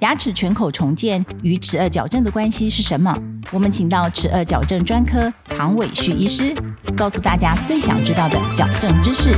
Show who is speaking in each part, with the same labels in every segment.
Speaker 1: 牙齿全口重建与齿颚矫正的关系是什么？我们请到齿颚矫正专科唐伟旭医师，告诉大家最想知道的矫正知识。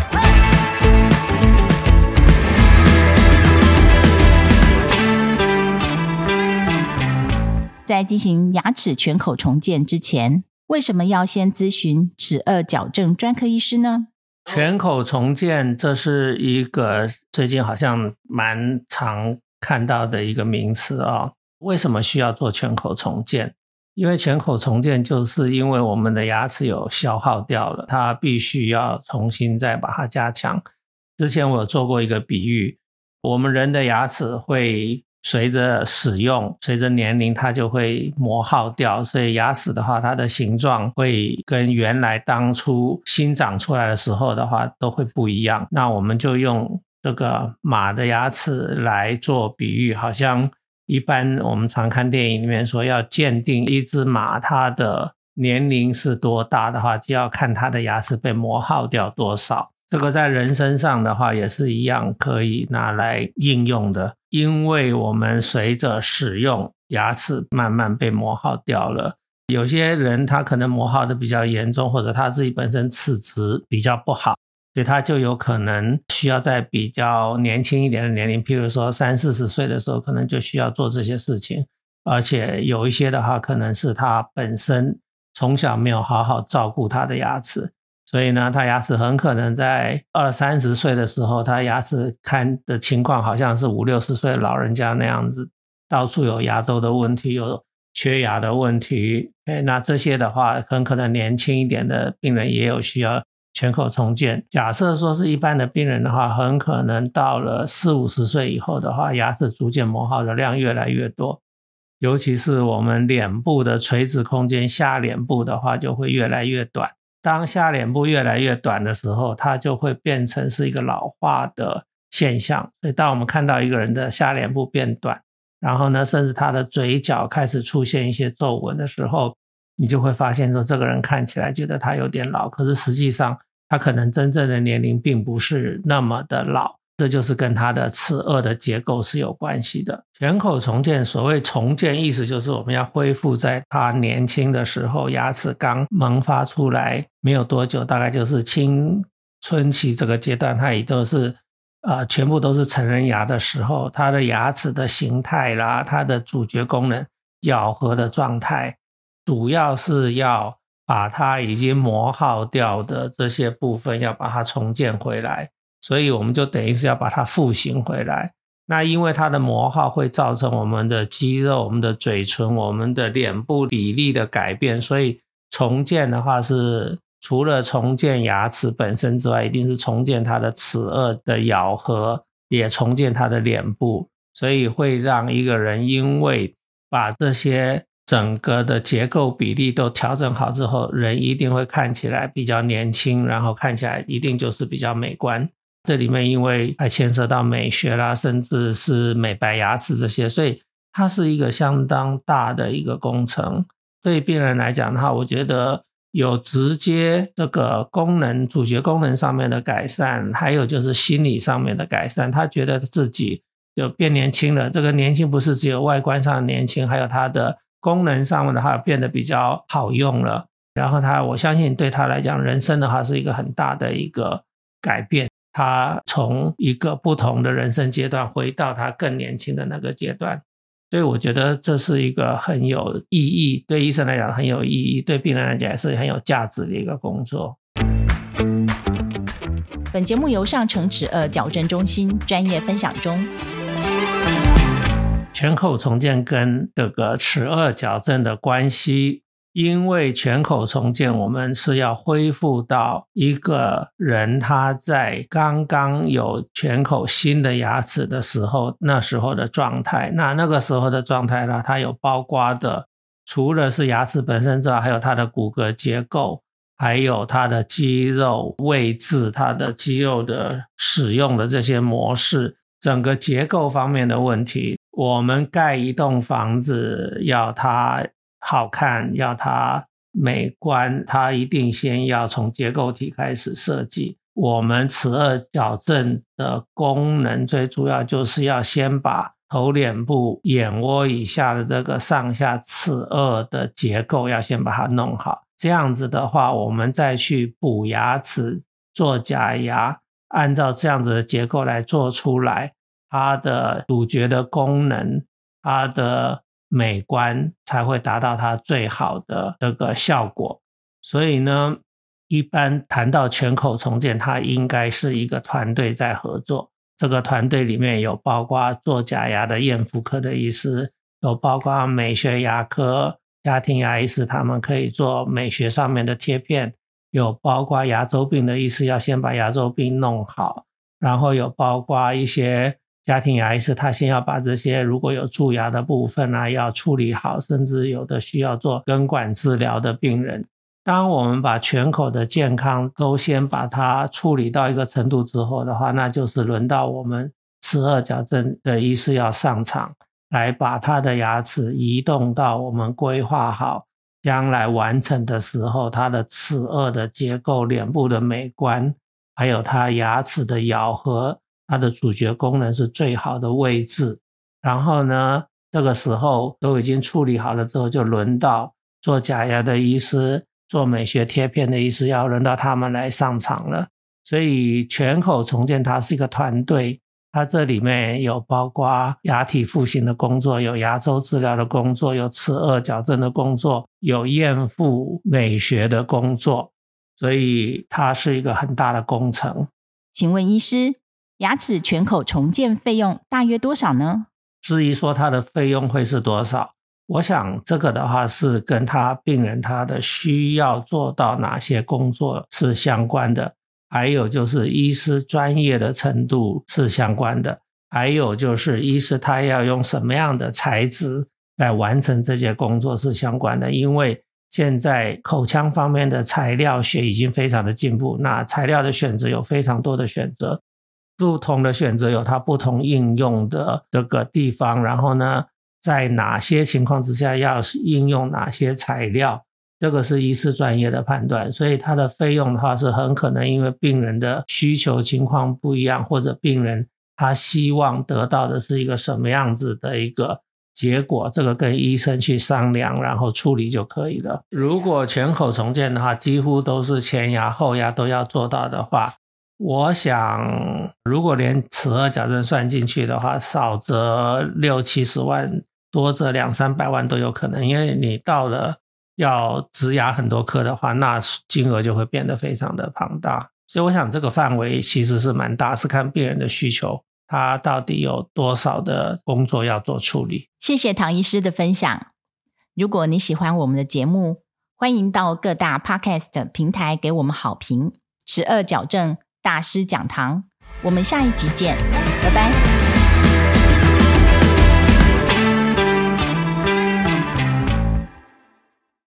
Speaker 1: 在进行牙齿全口重建之前，为什么要先咨询齿颚矫正专科医师呢？
Speaker 2: 全口重建这是一个最近好像蛮常。看到的一个名词啊，为什么需要做全口重建？因为全口重建就是因为我们的牙齿有消耗掉了，它必须要重新再把它加强。之前我有做过一个比喻，我们人的牙齿会随着使用、随着年龄，它就会磨耗掉，所以牙齿的话，它的形状会跟原来当初新长出来的时候的话都会不一样。那我们就用。这个马的牙齿来做比喻，好像一般我们常看电影里面说，要鉴定一只马它的年龄是多大的话，就要看它的牙齿被磨耗掉多少。这个在人身上的话也是一样，可以拿来应用的。因为我们随着使用，牙齿慢慢被磨耗掉了。有些人他可能磨耗的比较严重，或者他自己本身齿质比较不好。所以他就有可能需要在比较年轻一点的年龄，譬如说三四十岁的时候，可能就需要做这些事情。而且有一些的话，可能是他本身从小没有好好照顾他的牙齿，所以呢，他牙齿很可能在二三十岁的时候，他牙齿看的情况好像是五六十岁老人家那样子，到处有牙周的问题，有缺牙的问题。哎，那这些的话，很可能年轻一点的病人也有需要。全口重建，假设说是一般的病人的话，很可能到了四五十岁以后的话，牙齿逐渐磨耗的量越来越多，尤其是我们脸部的垂直空间，下脸部的话就会越来越短。当下脸部越来越短的时候，它就会变成是一个老化的现象。所以，当我们看到一个人的下脸部变短，然后呢，甚至他的嘴角开始出现一些皱纹的时候，你就会发现说，这个人看起来觉得他有点老，可是实际上。他可能真正的年龄并不是那么的老，这就是跟他的齿颚的结构是有关系的。全口重建，所谓重建，意思就是我们要恢复在他年轻的时候，牙齿刚萌发出来没有多久，大概就是青春期这个阶段，他也都是啊，全部都是成人牙的时候，他的牙齿的形态啦，它的主角功能、咬合的状态，主要是要。把它已经磨耗掉的这些部分，要把它重建回来，所以我们就等于是要把它复形回来。那因为它的磨耗会造成我们的肌肉、我们的嘴唇、我们的脸部比例的改变，所以重建的话是除了重建牙齿本身之外，一定是重建它的齿颚的咬合，也重建它的脸部，所以会让一个人因为把这些。整个的结构比例都调整好之后，人一定会看起来比较年轻，然后看起来一定就是比较美观。这里面因为还牵涉到美学啦，甚至是美白牙齿这些，所以它是一个相当大的一个工程。对病人来讲的话，我觉得有直接这个功能、主角功能上面的改善，还有就是心理上面的改善。他觉得自己就变年轻了。这个年轻不是只有外观上年轻，还有他的。功能上面的话变得比较好用了，然后他我相信对他来讲，人生的话是一个很大的一个改变。他从一个不同的人生阶段回到他更年轻的那个阶段，所以我觉得这是一个很有意义，对医生来讲很有意义，对病人来讲也是很有价值的一个工作。
Speaker 1: 本节目由上城齿颚矫正中心专业分享中。
Speaker 2: 全口重建跟这个齿颚矫正的关系，因为全口重建我们是要恢复到一个人他在刚刚有全口新的牙齿的时候，那时候的状态。那那个时候的状态呢，它有包括的，除了是牙齿本身之外，还有它的骨骼结构，还有它的肌肉位置，它的肌肉的使用的这些模式，整个结构方面的问题。我们盖一栋房子，要它好看，要它美观，它一定先要从结构体开始设计。我们齿颚矫正的功能最主要就是要先把头脸部眼窝以下的这个上下齿颚的结构要先把它弄好。这样子的话，我们再去补牙齿、做假牙，按照这样子的结构来做出来，它的主角的功能、它的美观才会达到它最好的这个效果。所以呢，一般谈到全口重建，它应该是一个团队在合作。这个团队里面有包括做假牙的验肤科的医师，有包括美学牙科。家庭牙医师他们可以做美学上面的贴片，有包括牙周病的医师要先把牙周病弄好，然后有包括一些家庭牙医师，他先要把这些如果有蛀牙的部分啊要处理好，甚至有的需要做根管治疗的病人。当我们把全口的健康都先把它处理到一个程度之后的话，那就是轮到我们齿颚矫正的医师要上场。来把他的牙齿移动到我们规划好将来完成的时候，他的齿颚的结构、脸部的美观，还有他牙齿的咬合，它的主角功能是最好的位置。然后呢，这个时候都已经处理好了之后，就轮到做假牙的医师、做美学贴片的医师，要轮到他们来上场了。所以全口重建它是一个团队。它这里面有包括牙体复形的工作，有牙周治疗的工作，有齿颚矫正的工作，有验肤美学的工作，所以它是一个很大的工程。
Speaker 1: 请问医师，牙齿全口重建费用大约多少呢？
Speaker 2: 至于说它的费用会是多少，我想这个的话是跟他病人他的需要做到哪些工作是相关的。还有就是医师专业的程度是相关的，还有就是医师他要用什么样的材质来完成这些工作是相关的。因为现在口腔方面的材料学已经非常的进步，那材料的选择有非常多的选择，不同的选择有它不同应用的这个地方，然后呢，在哪些情况之下要应用哪些材料。这个是医师专业的判断，所以它的费用的话是很可能因为病人的需求情况不一样，或者病人他希望得到的是一个什么样子的一个结果，这个跟医生去商量，然后处理就可以了。如果全口重建的话，几乎都是前牙后牙都要做到的话，我想如果连齿颚矫正算进去的话，少则六七十万，多则两三百万都有可能，因为你到了。要植牙很多颗的话，那金额就会变得非常的庞大。所以我想这个范围其实是蛮大，是看病人的需求，他到底有多少的工作要做处理。
Speaker 1: 谢谢唐医师的分享。如果你喜欢我们的节目，欢迎到各大 Podcast 平台给我们好评。十二矫正大师讲堂，我们下一集见，拜拜。